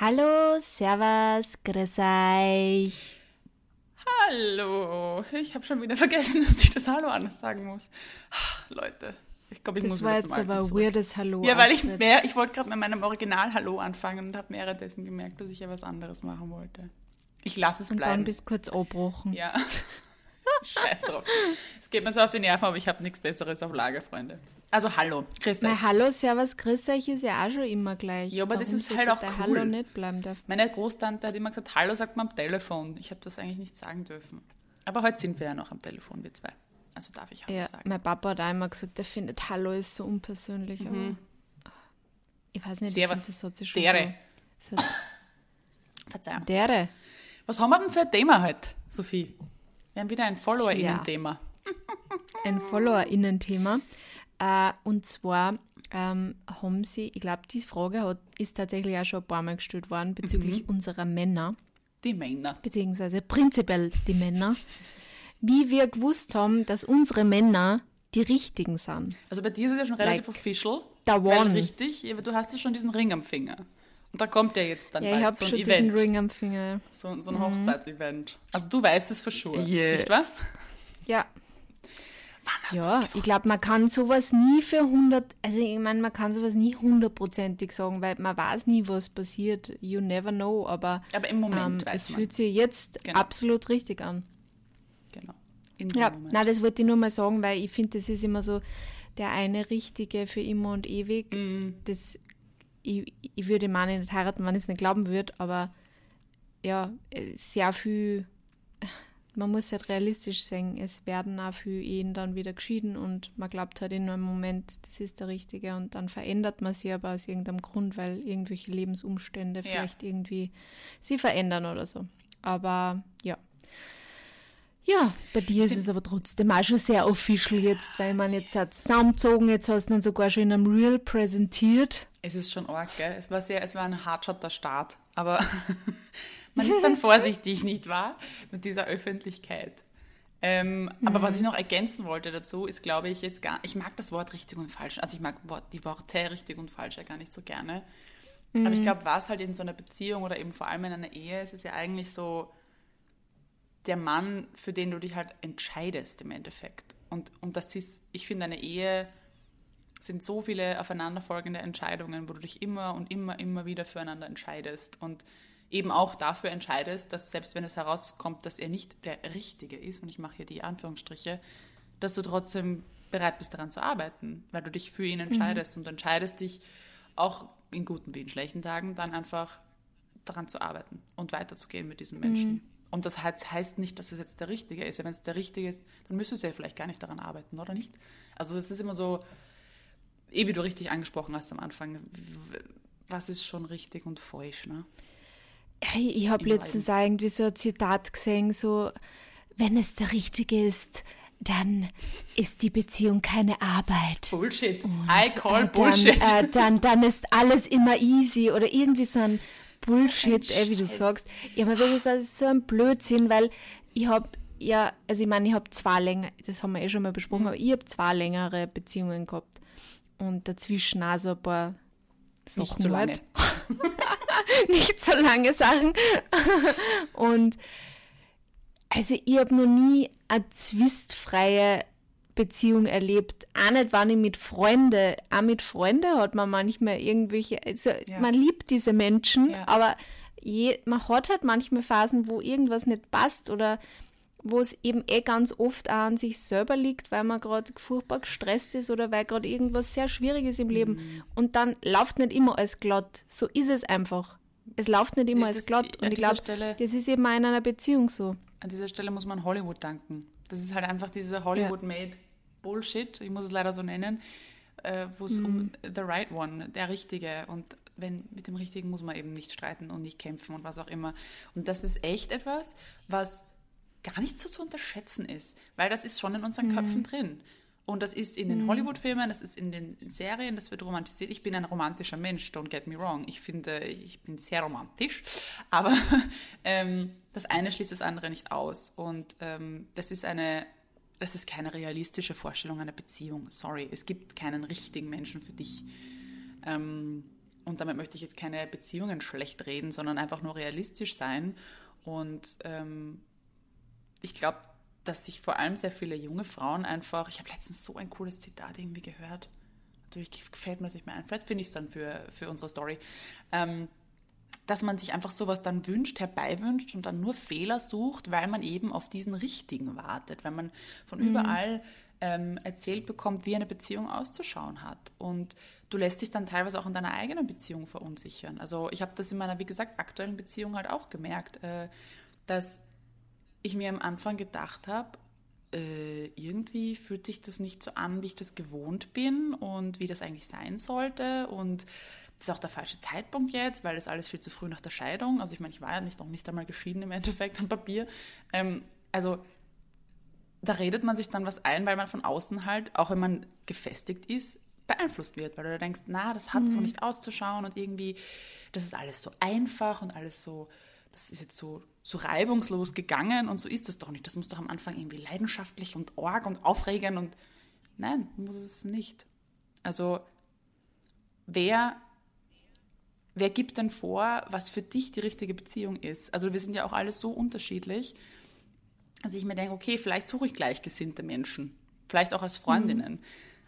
Hallo, Servus, grüß euch. Hallo. Ich habe schon wieder vergessen, dass ich das Hallo anders sagen muss. Leute, ich glaube, ich das muss war wieder jetzt zum Alten aber ein zurück. weirdes Hallo. Ja, weil ich mehr, ich wollte gerade mit meinem Original Hallo anfangen und habe währenddessen gemerkt, dass ich ja was anderes machen wollte. Ich lasse es Und dann bleiben. bist du kurz abgebrochen. ja. Scheiß drauf. Es geht mir so auf die Nerven, aber ich habe nichts Besseres auf Lager, Freunde. Also hallo, Chris. Mein Hallo, Servus, grüß euch ist ja auch schon immer gleich. Ja, aber das Warum ist sollte halt auch der cool. Hallo nicht bleiben darf. Meine Großtante hat immer gesagt, Hallo sagt man am Telefon. Ich habe das eigentlich nicht sagen dürfen. Aber heute sind wir ja noch am Telefon, wir zwei. Also darf ich Hallo Ja, sagen. mein Papa hat auch immer gesagt, er findet Hallo ist so unpersönlich. Aber ich weiß nicht, Servus. ich finde, das hat sich schon Dere. so... so Verzeihung. Dere. Was haben wir denn für ein Thema heute, Sophie? Wir haben wieder ein Follower-Innen-Thema. ein FollowerInnen-Thema. Äh, und zwar ähm, haben sie, ich glaube, die Frage hat, ist tatsächlich auch schon ein paar Mal gestellt worden bezüglich Mhm. unserer Männer, Die Männer. beziehungsweise prinzipiell die Männer, wie wir gewusst haben, dass unsere Männer die richtigen sind. Also bei dir ist es ja schon relativ Like, official. weil one. Richtig, aber du hast ja schon diesen Ring am Finger. Und da kommt ja jetzt dann Ja, bald ich habe so schon Event. diesen Ring am Finger. So, so ein Hochzeitsevent. Also du weißt es für sure, Yes. nicht wahr? Ja, ja, ich glaube, man kann sowas nie für 100, also ich meine, man kann sowas nie hundertprozentig sagen, weil man weiß nie, was passiert. You never know, aber Aber im Moment ähm, es man. fühlt sich jetzt Genau. absolut richtig an. Genau. Ja, Moment. nein, das wollte ich nur mal sagen, weil ich finde, das ist immer so der eine Richtige für immer und ewig. Mhm. Das, ich, ich würde Mann nicht heiraten, wenn ich es nicht glauben würde, aber ja, äh, sehr viel, man muss halt realistisch sehen, es werden auch viele Ehen dann wieder geschieden und man glaubt halt in einem Moment, das ist der Richtige und dann verändert man sie aber aus irgendeinem Grund, weil irgendwelche Lebensumstände Ja. vielleicht irgendwie sie verändern oder so. Aber ja. Ja, bei dir ist es aber trotzdem auch schon sehr official jetzt, weil man jetzt hat zusammengezogen, jetzt hast du dann sogar schon in einem Reel präsentiert. Es ist schon arg, gell? Es war, sehr, es war ein hartschotter Start. Aber man ist dann vorsichtig, nicht wahr? Mit dieser Öffentlichkeit. Ähm, Aber was ich noch ergänzen wollte dazu, ist, glaube ich, jetzt gar, ich mag das Wort richtig und falsch. Also ich mag die Worte richtig und falsch ja gar nicht so gerne. Aber ich glaube, was halt in so einer Beziehung oder eben vor allem in einer Ehe ist, ist ja eigentlich so der Mann, für den du dich halt entscheidest im Endeffekt. Und, und das ist, ich finde, eine Ehe sind so viele aufeinanderfolgende Entscheidungen, wo du dich immer und immer, immer wieder füreinander entscheidest und eben auch dafür entscheidest, dass selbst wenn es herauskommt, dass er nicht der Richtige ist, und ich mache hier die Anführungsstriche, dass du trotzdem bereit bist, daran zu arbeiten, weil du dich für ihn entscheidest und du entscheidest dich auch in guten wie in schlechten Tagen dann einfach daran zu arbeiten und weiterzugehen mit diesem Menschen. Und das heißt, nicht, dass es jetzt der Richtige ist. Wenn es der Richtige ist, dann müsstest du ja vielleicht gar nicht daran arbeiten, oder nicht? Also es ist immer so, eh wie du richtig angesprochen hast am Anfang, was ist schon richtig und falsch, ne? Hey, ich habe letztens auch irgendwie so ein Zitat gesehen, so, wenn es der Richtige ist, dann ist die Beziehung keine Arbeit. Bullshit. I call äh, Bullshit. Dann, äh, dann, dann ist alles immer easy oder irgendwie so ein Bullshit, äh, wie du sagst. Ja, aber wirklich, das ist so ein Blödsinn, weil ich habe ja, also ich meine, ich habe zwei länger, das haben wir eh schon mal besprochen, Mhm. aber ich habe zwei längere Beziehungen gehabt und dazwischen auch so ein paar Sachen Nicht so lange. nicht so lange Sachen. Und also ich habe noch nie eine zwistfreie Beziehung erlebt. Auch nicht, wenn ich mit Freunden, auch mit Freunden hat man manchmal irgendwelche, also Ja. man liebt diese Menschen, Ja. aber je, man hat halt manchmal Phasen, wo irgendwas nicht passt oder wo es eben eh ganz oft auch an sich selber liegt, weil man gerade furchtbar gestresst ist oder weil gerade irgendwas sehr Schwieriges im Leben Mhm. und dann läuft nicht immer alles glatt. So ist es einfach. Es läuft nicht immer Ja, alles das- glatt und ich dieser glaube, Stelle- das ist eben auch in einer Beziehung so. An dieser Stelle muss man Hollywood danken. Das ist halt einfach diese Hollywood-made Bullshit, ich muss es leider so nennen, äh, wo es Mhm. um the right one, der Richtige und wenn mit dem Richtigen muss man eben nicht streiten und nicht kämpfen und was auch immer. Und das ist echt etwas, was gar nicht so zu unterschätzen ist, weil das ist schon in unseren Köpfen drin. Und das ist in den Hollywood-Filmen, das ist in den Serien, das wird romantisiert. Ich bin ein romantischer Mensch, don't get me wrong. Ich finde, ich bin sehr romantisch. Aber ähm, das eine schließt das andere nicht aus. Und ähm, das ist eine, das ist keine realistische Vorstellung einer Beziehung. Sorry, es gibt keinen richtigen Menschen für dich. Ähm, und damit möchte ich jetzt keine Beziehungen schlecht reden, sondern einfach nur realistisch sein. Und ähm, ich glaube, dass sich vor allem sehr viele junge Frauen einfach, ich habe letztens so ein cooles Zitat irgendwie gehört. Natürlich gefällt mir das nicht mehr ein. Vielleicht finde ich es dann für, für unsere Story. Ähm, dass man sich einfach sowas dann wünscht, herbeiwünscht und dann nur Fehler sucht, weil man eben auf diesen richtigen wartet, weil man von mhm. überall ähm, erzählt bekommt, wie eine Beziehung auszuschauen hat. Und du lässt dich dann teilweise auch in deiner eigenen Beziehung verunsichern. Also ich habe das in meiner, wie gesagt, aktuellen Beziehung halt auch gemerkt, äh, dass ich mir am Anfang gedacht habe, äh, irgendwie fühlt sich das nicht so an, wie ich das gewohnt bin und wie das eigentlich sein sollte. Und das ist auch der falsche Zeitpunkt jetzt, weil das alles viel zu früh nach der Scheidung. Also ich meine, ich war ja nicht, noch nicht einmal geschieden im Endeffekt am Papier. Ähm, also da redet man sich dann was ein, weil man von außen halt, auch wenn man gefestigt ist, beeinflusst wird, weil du da denkst, na, das hat mhm. so nicht auszuschauen und irgendwie, das ist alles so einfach und alles so das ist jetzt so, so reibungslos gegangen und so ist es doch nicht. Das muss doch am Anfang irgendwie leidenschaftlich und org und aufregend und nein, muss es nicht. Also wer, wer gibt denn vor, was für dich die richtige Beziehung ist? Also wir sind ja auch alle so unterschiedlich, dass ich mir denke, okay, vielleicht suche ich gleichgesinnte Menschen, vielleicht auch als Freundinnen. Mhm.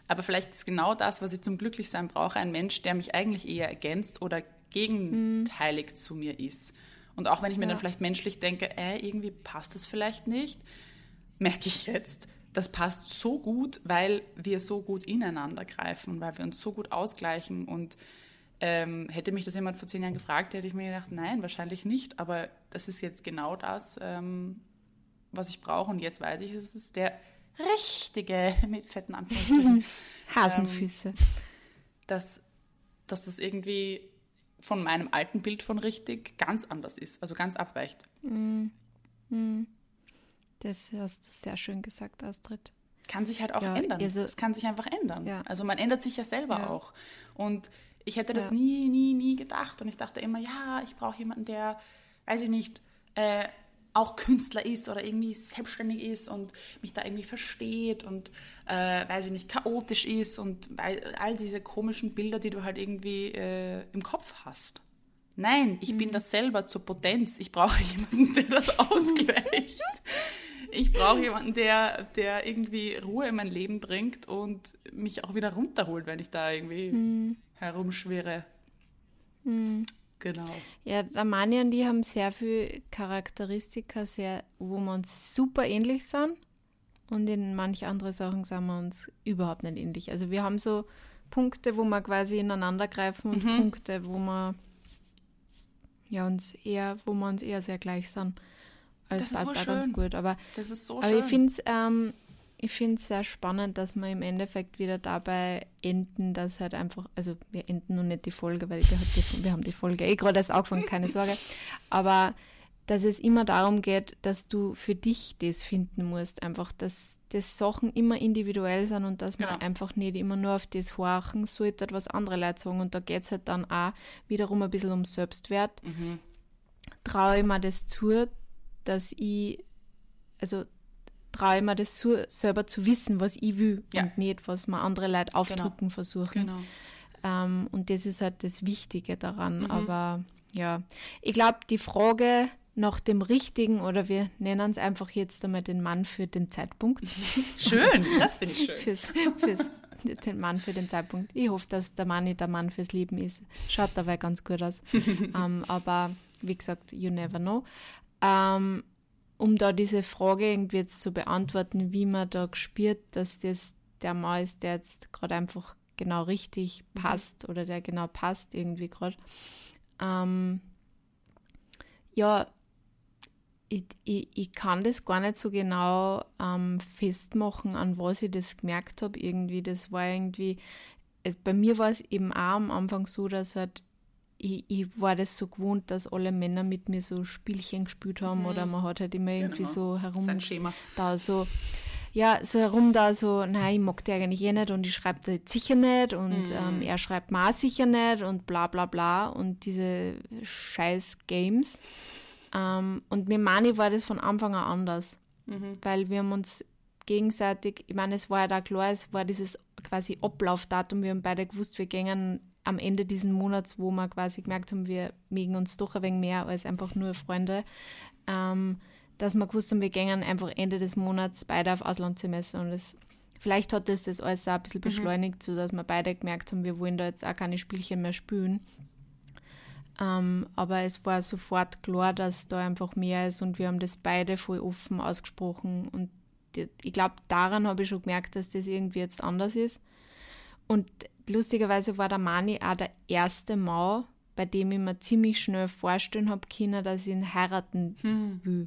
Aber vielleicht ist genau das, was ich zum Glücklichsein brauche, ein Mensch, der mich eigentlich eher ergänzt oder gegenteilig mhm. zu mir ist. Und auch wenn ich mir ja. dann vielleicht menschlich denke, äh, irgendwie passt das vielleicht nicht, merke ich jetzt, das passt so gut, weil wir so gut ineinander greifen, weil wir uns so gut ausgleichen. Und ähm, hätte mich das jemand vor zehn Jahren gefragt, hätte ich mir gedacht, nein, wahrscheinlich nicht. Aber das ist jetzt genau das, ähm, was ich brauche. Und jetzt weiß ich, es ist der richtige, mit fetten Anführungsstrichen. Hasenfüße. Ähm, dass, dass das irgendwie von meinem alten Bild von richtig ganz anders ist, also ganz abweicht. Mm. Mm. Das hast du sehr schön gesagt, Astrid. Kann sich halt auch ja, ändern. Also, es kann sich einfach ändern. Ja. Also man ändert sich ja selber ja. auch. Und ich hätte das nie, nie, nie gedacht. Und ich dachte immer, ja, ich brauche jemanden, der, weiß ich nicht, äh, auch Künstler ist oder irgendwie selbstständig ist und mich da irgendwie versteht und, äh, weiß ich nicht, chaotisch ist und all diese komischen Bilder, die du halt irgendwie äh, im Kopf hast. Nein, ich mhm. bin das selber zur Potenz. Ich brauche jemanden, der das ausgleicht. ich brauche jemanden, der, der irgendwie Ruhe in mein Leben bringt und mich auch wieder runterholt, wenn ich da irgendwie mhm. herumschwirre. Mhm. Genau. Ja, der Mani und die haben sehr viele Charakteristika, sehr, wo wir uns super ähnlich sind. Und in manche andere Sachen sind wir uns überhaupt nicht ähnlich. Also wir haben so Punkte, wo wir quasi ineinander greifen und mhm. Punkte, wo wir ja uns eher, wo wir uns eher sehr gleich sind. Also das passt so auch ganz gut. Aber, das ist so aber schön. ich finde es ähm, ich finde es sehr spannend, dass wir im Endeffekt wieder dabei enden, dass halt einfach, also wir enden nun nicht die Folge, weil wir, die, wir haben die Folge eh gerade erst angefangen, keine Sorge, aber dass es immer darum geht, dass du für dich das finden musst, einfach, dass das Sachen immer individuell sind und dass man ja. einfach nicht immer nur auf das horchen sollte, was andere Leute sagen und da geht es halt dann auch wiederum ein bisschen um Selbstwert. Mhm. Traue ich mir das zu, dass ich, also traue ich mir das zu, selber zu wissen, was ich will ja. und nicht, was mir andere Leute aufdrücken genau. versuchen. Genau. Ähm, und das ist halt das Wichtige daran. Mhm. Aber ja, ich glaube, die Frage nach dem richtigen, oder wir nennen es einfach jetzt einmal den Mann für den Zeitpunkt. Schön, das finde ich schön. fürs, fürs, den Mann für den Zeitpunkt. Ich hoffe, dass der Mann nicht der Mann fürs Leben ist. Schaut dabei ganz gut aus. ähm, aber wie gesagt, you never know. Ähm, um da diese Frage irgendwie jetzt zu beantworten, wie man da gespürt, dass das der Mann ist, der jetzt gerade einfach genau richtig mhm. passt oder der genau passt irgendwie gerade. Ähm, ja, ich, ich, ich, kann das gar nicht so genau ähm, festmachen, an was ich das gemerkt habe. Irgendwie, das war irgendwie, bei mir war es eben auch am Anfang so, dass halt ich, ich, war das so gewohnt, dass alle Männer mit mir so Spielchen gespielt haben mhm. oder man hat halt immer irgendwie genau. so herum Sein Schema. da so ja, so herum da so, nein, ich mag die eigentlich eh nicht und ich schreibe da jetzt sicher nicht und mhm. ähm, er schreibt mir auch sicher nicht und bla bla bla und diese scheiß Games. Ähm, und mir Mani war das von Anfang an anders, mhm. weil wir haben uns gegenseitig, ich meine, es war ja da klar, es war dieses quasi Ablaufdatum, wir haben beide gewusst, wir gehen am Ende diesen Monats, wo wir quasi gemerkt haben, wir mögen uns doch ein wenig mehr als einfach nur Freunde, ähm, dass wir gewusst haben, wir gehen einfach Ende des Monats beide auf Auslandssemester und das, vielleicht hat das das alles auch ein bisschen mhm. beschleunigt, mhm. sodass wir beide gemerkt haben, wir wollen da jetzt auch keine Spielchen mehr spielen. Ähm, aber es war sofort klar, dass da einfach mehr ist und wir haben das beide voll offen ausgesprochen und ich glaube, daran habe ich schon gemerkt, dass das irgendwie jetzt anders ist. Und lustigerweise war der Mani auch der erste Mann, bei dem ich mir ziemlich schnell vorstellen habe können, dass ich ihn heiraten hm. will.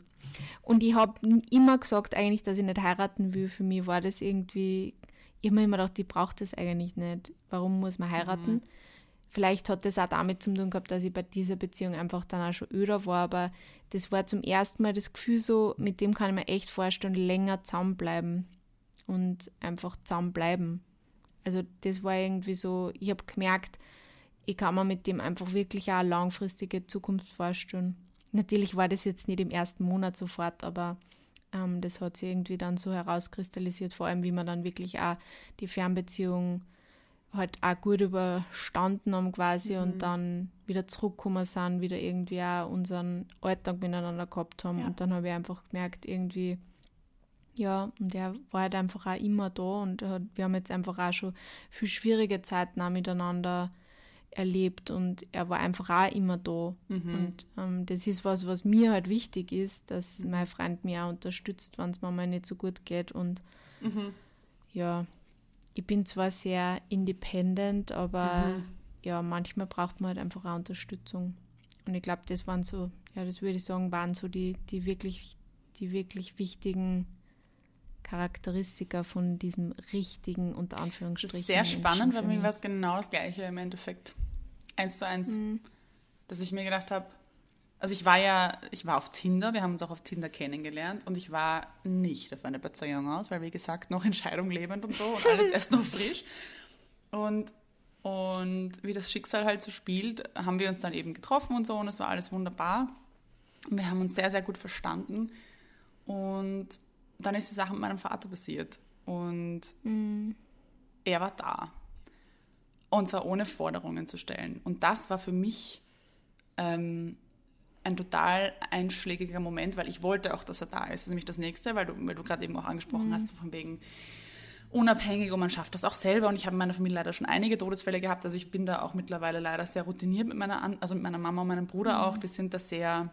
Und ich habe immer gesagt eigentlich, dass ich nicht heiraten will. Für mich war das irgendwie, ich habe mir immer gedacht, ich brauche das eigentlich nicht. Warum muss man heiraten? Mhm. Vielleicht hat das auch damit zu tun gehabt, dass ich bei dieser Beziehung einfach dann auch schon öder war, aber das war zum ersten Mal das Gefühl so, mit dem kann ich mir echt vorstellen, länger zusammenbleiben und einfach zusammenbleiben. Also das war irgendwie so, ich habe gemerkt, ich kann mir mit dem einfach wirklich auch eine langfristige Zukunft vorstellen. Natürlich war das jetzt nicht im ersten Monat sofort, aber ähm, das hat sich irgendwie dann so herauskristallisiert, vor allem wie man dann wirklich auch die Fernbeziehung halt auch gut überstanden haben quasi mhm. und dann wieder zurückgekommen sind, wieder irgendwie auch unseren Alltag miteinander gehabt haben. Ja. Und dann habe ich einfach gemerkt, irgendwie, ja, und er war halt einfach auch immer da und hat, wir haben jetzt einfach auch schon viel schwierige Zeiten auch miteinander erlebt und er war einfach auch immer da. Mhm. Und ähm, das ist was, was mir halt wichtig ist, dass mein Freund mich auch unterstützt, wenn es mir mal nicht so gut geht. Und mhm. ja, ich bin zwar sehr independent, aber mhm. ja, manchmal braucht man halt einfach auch Unterstützung. Und ich glaube, das waren so, ja, das würde ich sagen, waren so die, die wirklich, die wirklich wichtigen Charakteristika von diesem richtigen, unter Anführungsstrichen. Das ist sehr spannend, weil mir war es genau das Gleiche im Endeffekt. Eins zu eins. Mhm. Dass ich mir gedacht habe, also ich war ja, ich war auf Tinder, wir haben uns auch auf Tinder kennengelernt und ich war nicht auf eine Beziehung aus, weil wie gesagt, noch in Scheidung lebend und so und alles erst noch frisch. Und, und wie das Schicksal halt so spielt, haben wir uns dann eben getroffen und so und es war alles wunderbar. Wir haben uns sehr, sehr gut verstanden und dann ist die Sache mit meinem Vater passiert und mhm. er war da. Und zwar ohne Forderungen zu stellen. Und das war für mich ähm, ein total einschlägiger Moment, weil ich wollte auch, dass er da ist. Das ist nämlich das Nächste, weil du, weil du gerade eben auch angesprochen mhm. hast, von wegen unabhängig und man schafft das auch selber. Und ich habe in meiner Familie leider schon einige Todesfälle gehabt. Also ich bin da auch mittlerweile leider sehr routiniert mit meiner, also mit meiner Mama und meinem Bruder mhm. auch. Wir sind da sehr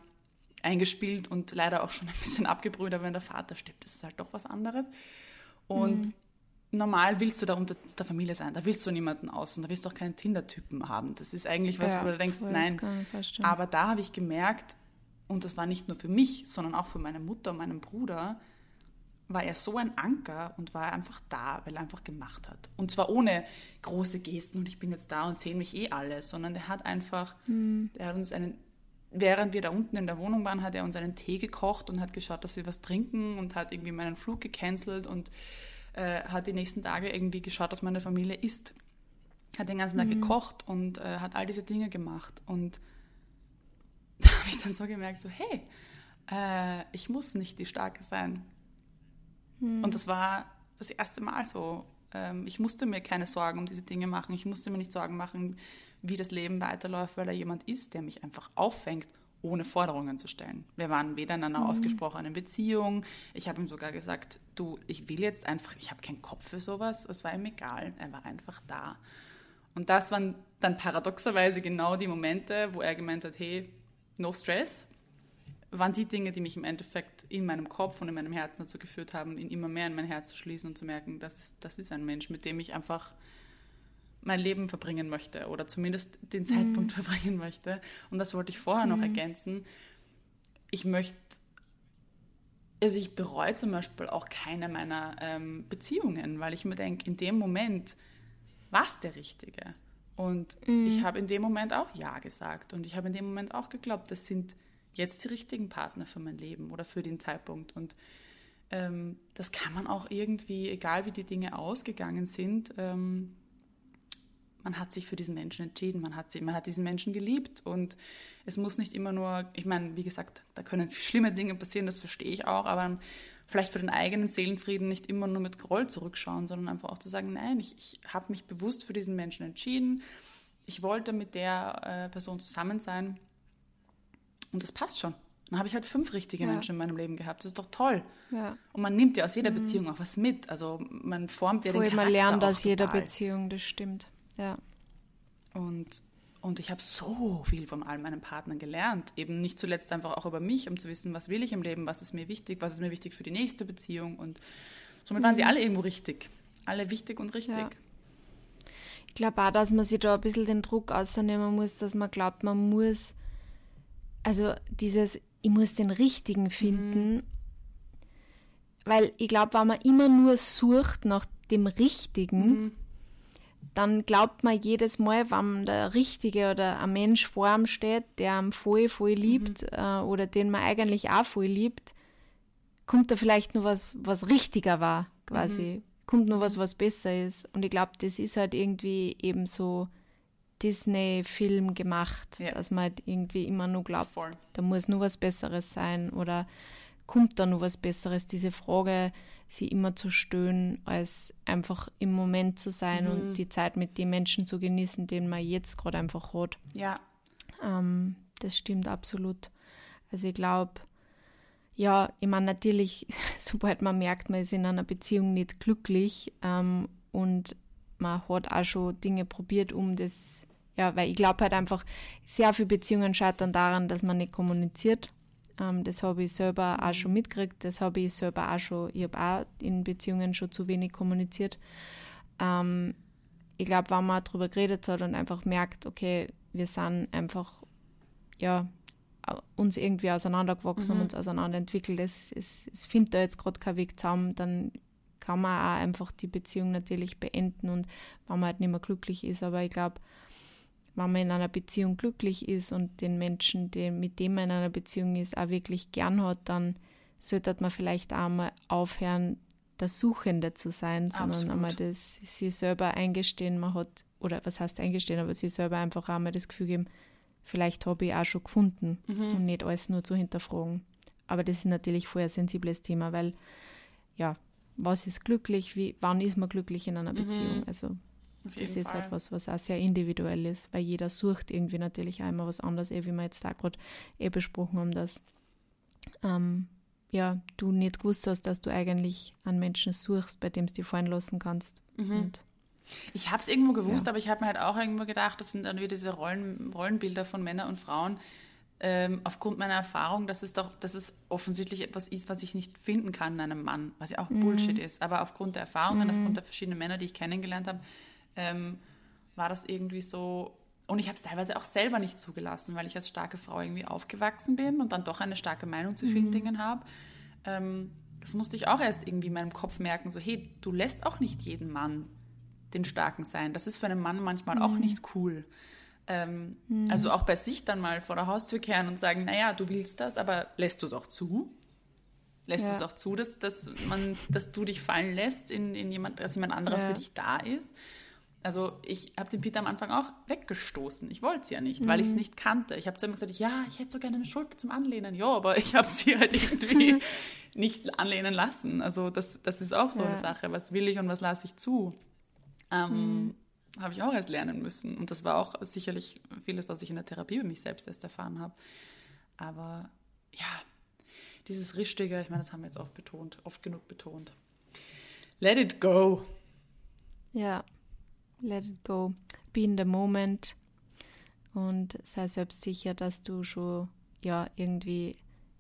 eingespielt und leider auch schon ein bisschen abgebrüht, aber wenn der Vater stirbt, das ist halt doch was anderes. Und mhm. normal willst du da unter der Familie sein, da willst du niemanden außen, da willst du auch keinen Tinder-Typen haben. Das ist eigentlich was, ja, wo du denkst, nein. Aber da habe ich gemerkt, und das war nicht nur für mich, sondern auch für meine Mutter und meinen Bruder, war er so ein Anker und war einfach da, weil er einfach gemacht hat. Und zwar ohne große Gesten und ich bin jetzt da und sehe mich eh alles, sondern er hat einfach, mhm. er hat uns einen während wir da unten in der Wohnung waren, hat er uns einen Tee gekocht und hat geschaut, dass wir was trinken und hat irgendwie meinen Flug gecancelt und äh, hat die nächsten Tage irgendwie geschaut, dass meine Familie isst. Hat den ganzen Tag mhm. gekocht und äh, hat all diese Dinge gemacht. Und da habe ich dann so gemerkt, so hey, äh, ich muss nicht die Starke sein. Mhm. Und das war das erste Mal so. Ähm, ich musste mir keine Sorgen um diese Dinge machen. Ich musste mir nicht Sorgen machen, wie das Leben weiterläuft, weil er jemand ist, der mich einfach auffängt, ohne Forderungen zu stellen. Wir waren weder in einer mhm. ausgesprochenen Beziehung. Ich habe ihm sogar gesagt, du, ich will jetzt einfach, ich habe keinen Kopf für sowas. Es war ihm egal, er war einfach da. Und das waren dann paradoxerweise genau die Momente, wo er gemeint hat, hey, no stress, waren die Dinge, die mich im Endeffekt in meinem Kopf und in meinem Herzen dazu geführt haben, ihn immer mehr in mein Herz zu schließen und zu merken, das ist, das ist ein Mensch, mit dem ich einfach mein Leben verbringen möchte oder zumindest den Zeitpunkt mhm. verbringen möchte. Und das wollte ich vorher noch mhm. ergänzen. Ich möchte, also ich bereue zum Beispiel auch keine meiner ähm, Beziehungen, weil ich mir denke, in dem Moment war es der Richtige. Und mhm. ich habe in dem Moment auch Ja gesagt. Und ich habe in dem Moment auch geglaubt, das sind jetzt die richtigen Partner für mein Leben oder für den Zeitpunkt. Und ähm, das kann man auch irgendwie, egal wie die Dinge ausgegangen sind, ähm, man hat sich für diesen Menschen entschieden, man hat, sie, man hat diesen Menschen geliebt und es muss nicht immer nur, ich meine, wie gesagt, da können schlimme Dinge passieren, das verstehe ich auch, aber vielleicht für den eigenen Seelenfrieden nicht immer nur mit Groll zurückschauen, sondern einfach auch zu sagen, nein, ich, ich habe mich bewusst für diesen Menschen entschieden, ich wollte mit der äh, Person zusammen sein und das passt schon. Dann habe ich halt fünf richtige ja. Menschen in meinem Leben gehabt. Das ist doch toll. Ja. Und man nimmt ja aus jeder mhm. Beziehung auch was mit. Also man formt ja Vor den Charakter man lernt aus jeder Beziehung, das stimmt. Ja. Und, und ich habe so viel von all meinen Partnern gelernt. Eben nicht zuletzt einfach auch über mich, um zu wissen, was will ich im Leben, was ist mir wichtig, was ist mir wichtig für die nächste Beziehung. Und somit mhm. waren sie mhm. alle irgendwo richtig. Alle wichtig und richtig. Ja. Ich glaube auch, dass man sich da ein bisschen den Druck ausnehmen muss, dass man glaubt, man muss, also dieses, ich muss den richtigen finden. Mhm. Weil ich glaube, wenn man immer nur sucht nach dem Richtigen, mhm. Dann glaubt man jedes Mal, wenn der Richtige oder ein Mensch vor einem steht, der einem voll, voll liebt mhm. äh, oder den man eigentlich auch voll liebt, kommt da vielleicht nur was, was richtiger war, quasi. Mhm. Kommt nur was, was besser ist. Und ich glaube, das ist halt irgendwie eben so Disney-Film gemacht, ja. dass man halt irgendwie immer nur glaubt, Voll. da muss nur was Besseres sein oder kommt da nur was Besseres? Diese Frage, sie immer zu stöhnen, als einfach im Moment zu sein mhm. und die Zeit mit den Menschen zu genießen, den man jetzt gerade einfach hat. Ja. Ähm, das stimmt absolut. Also ich glaube, ja, ich meine natürlich, sobald man merkt, man ist in einer Beziehung nicht glücklich ähm, und man hat auch schon Dinge probiert, um das ja, weil ich glaube halt einfach, sehr viele Beziehungen scheitern daran, dass man nicht kommuniziert. Ähm, das habe ich selber auch schon mitgekriegt. Das habe ich selber auch schon, ich habe auch in Beziehungen schon zu wenig kommuniziert. Ähm, ich glaube, wenn man darüber geredet hat und einfach merkt, okay, wir sind einfach, ja, uns irgendwie auseinandergewachsen mhm. und uns auseinanderentwickelt, es, es, es findet da jetzt gerade kein Weg zusammen, dann kann man auch einfach die Beziehung natürlich beenden und wenn man halt nicht mehr glücklich ist. Aber ich glaube, wenn man in einer Beziehung glücklich ist und den Menschen, den, mit dem man in einer Beziehung ist, auch wirklich gern hat, dann sollte man vielleicht auch mal aufhören, der Suchende zu sein, sondern Absolut. einmal das sie selber eingestehen, man hat, oder was heißt eingestehen, aber sie selber einfach auch mal das Gefühl geben, vielleicht habe ich auch schon gefunden mhm. und nicht alles nur zu hinterfragen. Aber das ist natürlich vorher ein sensibles Thema, weil ja, was ist glücklich, wie, wann ist man glücklich in einer mhm. Beziehung? Mhm. Also das ist Fall. halt was, was auch sehr individuell ist, weil jeder sucht irgendwie natürlich einmal was anderes, eh, wie wir jetzt da gerade eh besprochen haben, dass ähm, ja, du nicht gewusst hast, dass du eigentlich einen Menschen suchst, bei dem du dich fallen lassen kannst. Mhm. ich habe es irgendwo gewusst, ja. aber ich habe mir halt auch irgendwo gedacht, das sind dann wieder diese Rollen, Rollenbilder von Männern und Frauen, ähm, aufgrund meiner Erfahrung, dass es doch, dass es offensichtlich etwas ist, was ich nicht finden kann in einem Mann, was ja auch mhm. Bullshit ist. Aber aufgrund der Erfahrungen, mhm. aufgrund der verschiedenen Männer, die ich kennengelernt habe, ähm, war das irgendwie so. Und ich habe es teilweise auch selber nicht zugelassen, weil ich als starke Frau irgendwie aufgewachsen bin und dann doch eine starke Meinung zu vielen mhm. Dingen habe. Ähm, das musste ich auch erst irgendwie in meinem Kopf merken, so hey, du lässt auch nicht jeden Mann den Starken sein. Das ist für einen Mann manchmal mhm. auch nicht cool. Ähm, mhm. Also auch bei sich dann mal vor der Haustür kehren und sagen, naja, du willst das, aber lässt du es auch zu? Lässt ja. du es auch zu, dass, dass, man, dass du dich fallen lässt in, in jemand, dass jemand anderer ja. für dich da ist? Also ich habe den Peter am Anfang auch weggestoßen. Ich wollte es ja nicht, mhm. weil ich es nicht kannte. Ich habe zu ihm gesagt, ja, ich hätte so gerne eine Schulter zum Anlehnen. Ja, aber ich habe sie halt irgendwie nicht anlehnen lassen. Also das, das ist auch so ja. eine Sache. Was will ich und was lasse ich zu? Ähm, mhm. Habe ich auch erst lernen müssen. Und das war auch sicherlich vieles, was ich in der Therapie über mich selbst erst erfahren habe. Aber ja, dieses Richtige, ich meine, das haben wir jetzt oft betont, oft genug betont. Let it go. Ja, let it go, be in the moment und sei selbstsicher, dass du schon ja irgendwie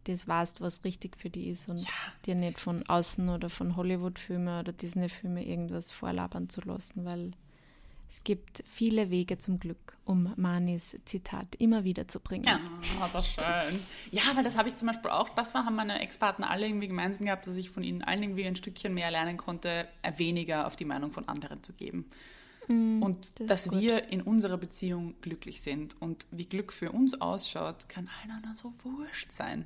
das weißt, was richtig für dich ist und ja. dir nicht von außen oder von Hollywood-Filmen oder Disney-Filmen irgendwas vorlabern zu lassen, weil es gibt viele Wege zum Glück, um Manis Zitat immer wieder zu bringen. Ja, so schön. Ja, weil das habe ich zum Beispiel auch, das war, haben meine Ex-Partner alle irgendwie gemeinsam gehabt, dass ich von ihnen allen irgendwie ein Stückchen mehr lernen konnte, weniger auf die Meinung von anderen zu geben. Mm, und das dass wir in unserer Beziehung glücklich sind. Und wie Glück für uns ausschaut, kann allen anderen so wurscht sein.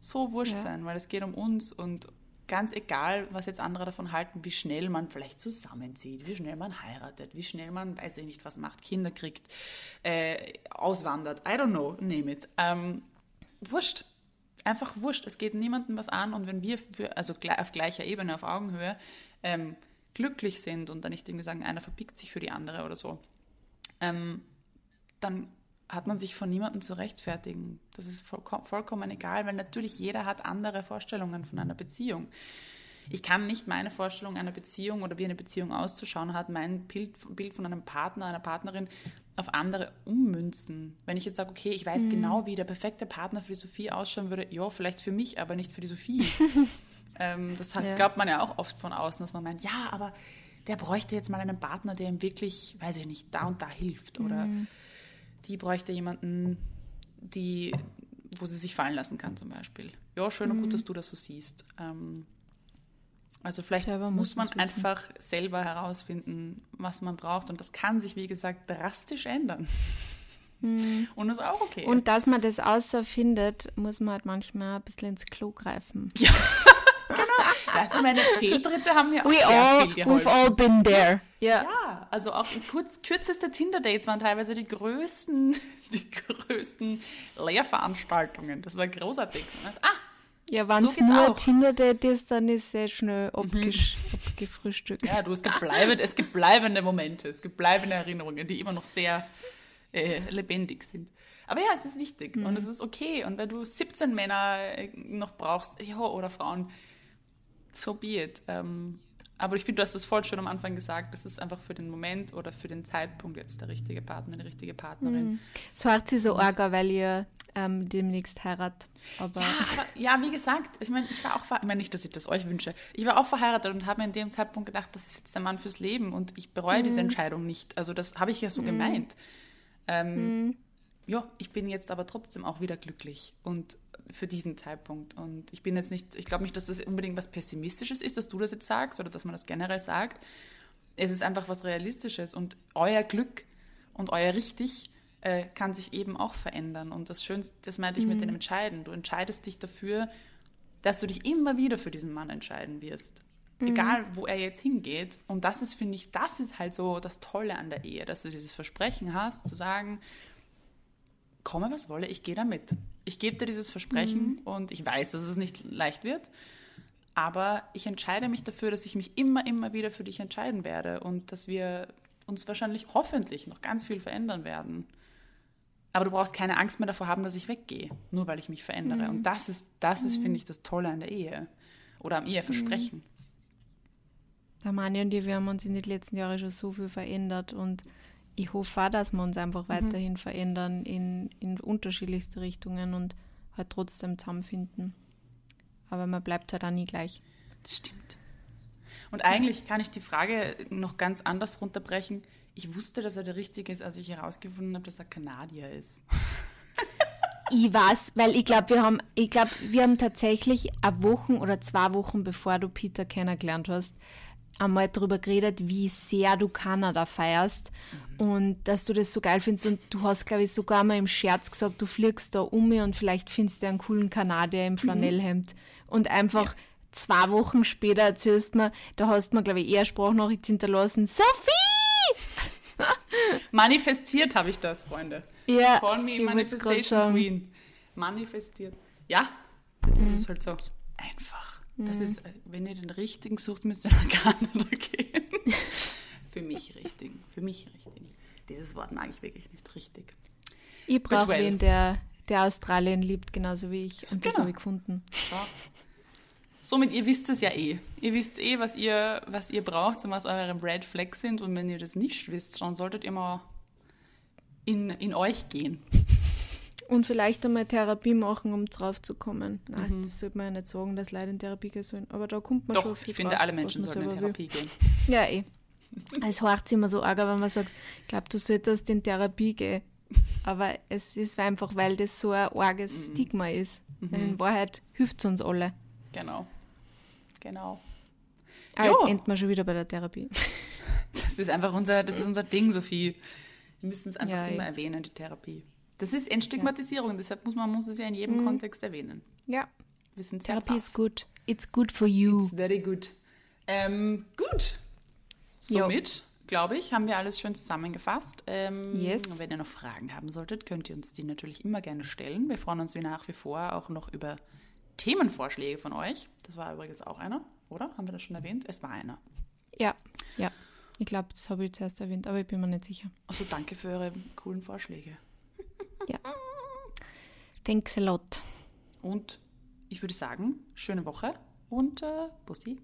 So wurscht ja. sein, weil es geht um uns und ganz egal, was jetzt andere davon halten, wie schnell man vielleicht zusammenzieht, wie schnell man heiratet, wie schnell man, weiß ich nicht, was macht, Kinder kriegt, äh, auswandert, I don't know, name it. Ähm, wurscht. Einfach wurscht. Es geht niemandem was an und wenn wir für, also auf gleicher Ebene, auf Augenhöhe, ähm, glücklich sind und dann nicht irgendwie sagen, einer verpickt sich für die andere oder so, ähm, dann hat man sich von niemandem zu rechtfertigen. Das ist vollkommen, vollkommen egal, weil natürlich jeder hat andere Vorstellungen von einer Beziehung. Ich kann nicht meine Vorstellung einer Beziehung oder wie eine Beziehung auszuschauen hat, mein Bild, Bild von einem Partner, einer Partnerin auf andere ummünzen. Wenn ich jetzt sage, okay, ich weiß mhm. genau, wie der perfekte Partner für die Sophie ausschauen würde, ja, vielleicht für mich, aber nicht für die Sophie. ähm, das hat, ja. glaubt man ja auch oft von außen, dass man meint, ja, aber der bräuchte jetzt mal einen Partner, der ihm wirklich, weiß ich nicht, da und da hilft. Oder mhm. die bräuchte jemanden, die, wo sie sich fallen lassen kann, zum Beispiel. Ja, schön und gut, mhm. dass du das so siehst. Ähm, also vielleicht selber muss man einfach selber herausfinden, was man braucht. Und das kann sich, wie gesagt, drastisch ändern. Mhm. Und das ist auch okay. Und dass man das außer findet, muss man halt manchmal ein bisschen ins Klo greifen. Ja. genau. Weißt du, meine Fehltritte haben mir auch We sehr all, viel geholfen. We've all been there. Ja, ja also auch kurz, kürzeste Tinder-Dates waren teilweise die größten, die größten Lehrveranstaltungen. Das war großartig. Ah, ja, wenn es so nur Tinder-Date ist, dann ist es sehr schnell abgesch mhm. abgefrühstückt. Ja, du, es gibt, bleibende, es gibt bleibende Momente, es gibt bleibende Erinnerungen, die immer noch sehr äh, lebendig sind. Aber ja, es ist wichtig mhm. und es ist okay. Und wenn du 17 Männer äh, noch brauchst, ja, oder Frauen, so be it. Ähm, aber ich finde, du hast das voll schön am Anfang gesagt, das ist einfach für den Moment oder für den Zeitpunkt jetzt der richtige Partner, die richtige Partnerin. Mhm. So hat sie so arg, weil ihr ähm, demnächst heiratet. Aber ja, aber, ja, wie gesagt, ich meine, ich war auch, ich meine nicht, dass ich das euch wünsche, ich war auch verheiratet und habe mir in dem Zeitpunkt gedacht, das ist jetzt der Mann fürs Leben und ich bereue mhm. diese Entscheidung nicht. Also das habe ich ja so mhm. gemeint. Ähm, mhm. Ja, ich bin jetzt aber trotzdem auch wieder glücklich und für diesen Zeitpunkt. Und ich bin jetzt nicht, ich glaube nicht, dass das unbedingt was Pessimistisches ist, dass du das jetzt sagst oder dass man das generell sagt. Es ist einfach was Realistisches und euer Glück und euer Richtig äh, kann sich eben auch verändern. Und das Schönste, das meinte ich mhm. mit dem Entscheiden. Du entscheidest dich dafür, dass du dich immer wieder für diesen Mann entscheiden wirst. Mhm. Egal, wo er jetzt hingeht. Und das ist, finde ich, das ist halt so das Tolle an der Ehe, dass du dieses Versprechen hast, zu sagen, komme was wolle, ich gehe da mit. Ich gebe dir dieses Versprechen mhm. und ich weiß, dass es nicht leicht wird, aber ich entscheide mich dafür, dass ich mich immer, immer wieder für dich entscheiden werde und dass wir uns wahrscheinlich hoffentlich noch ganz viel verändern werden. Aber du brauchst keine Angst mehr davor haben, dass ich weggehe, nur weil ich mich verändere. Mhm. Und das ist, das ist, mhm. finde ich, das Tolle an der Ehe oder am Eheversprechen. Mhm. Der Mani und ich, wir haben uns in den letzten Jahren schon so viel verändert und ich hoffe auch, dass wir uns einfach mhm. weiterhin verändern in, in unterschiedlichste Richtungen und halt trotzdem zusammenfinden. Aber man bleibt halt auch nie gleich. Das stimmt. Und eigentlich kann ich die Frage noch ganz anders runterbrechen. Ich wusste, dass er der Richtige ist, als ich herausgefunden habe, dass er Kanadier ist. Ich weiß, weil ich glaube, wir haben, ich glaube, wir haben tatsächlich eine Woche oder zwei Wochen, bevor du Peter kennengelernt hast, einmal darüber geredet, wie sehr du Kanada feierst mhm. und dass du das so geil findest. Und du hast, glaube ich, sogar mal im Scherz gesagt, du fliegst da um und vielleicht findest du einen coolen Kanadier im Flanellhemd. Mhm. Und einfach ja. zwei Wochen später erzählst du mir, da hast du mir, glaube ich, eher Sprachnachricht hinterlassen, Sophie! Manifestiert habe ich das, Freunde. Ja. Call me Manifestation Queen. Manifestiert. Ja, das mhm. ist halt so einfach. Das mhm. ist, äh, wenn ihr den richtigen sucht, müsst ihr nach Kanada gehen. für mich richtig. Für mich richtig. Dieses Wort mag ich wirklich nicht richtig. Ich brauche well. wen, der, der Australien liebt, genauso wie ich. Und genau. das habe ich gefunden. Ja. Somit, ihr wisst es ja eh. Ihr wisst eh, was ihr, was ihr braucht und was eure Red Flags sind. Und wenn ihr das nicht wisst, dann solltet ihr mal in, in euch gehen. Und vielleicht einmal Therapie machen, um drauf zu kommen. Nein, mhm. das sollte man ja nicht sagen, dass Leute in Therapie gehen sollen. Aber da kommt man Doch, schon viel ich finde, drauf, alle Menschen sollen in Therapie will. gehen. Ja, eh. Es hört immer so arg, wenn man sagt, ich glaube, du solltest in Therapie gehen. Aber es ist einfach, weil das so ein arges mhm. Stigma ist. Mhm. In Wahrheit hilft es uns alle. Genau. Genau. Ah, jo. jetzt enden wir schon wieder bei der Therapie. Das ist einfach unser, das ist unser Ding, Sophie. Wir müssen es einfach ja, immer eh. erwähnen, die Therapie. Das ist Entstigmatisierung, ja. deshalb muss man muss es ja in jedem mhm. Kontext erwähnen. Ja. Wir sind Therapie ist gut. It's good for you. It's very good. Ähm, gut. Somit, glaube ich, haben wir alles schön zusammengefasst. Ähm, yes. Wenn ihr noch Fragen haben solltet, könnt ihr uns die natürlich immer gerne stellen. Wir freuen uns wie nach wie vor auch noch über Themenvorschläge von euch. Das war übrigens auch einer, oder? Haben wir das schon erwähnt? Es war einer. Ja, ja. Ich glaube, das habe ich zuerst erwähnt, aber ich bin mir nicht sicher. Also danke für eure coolen Vorschläge. Ja. Thanks a lot. Und ich würde sagen, schöne Woche und äh, Bussi.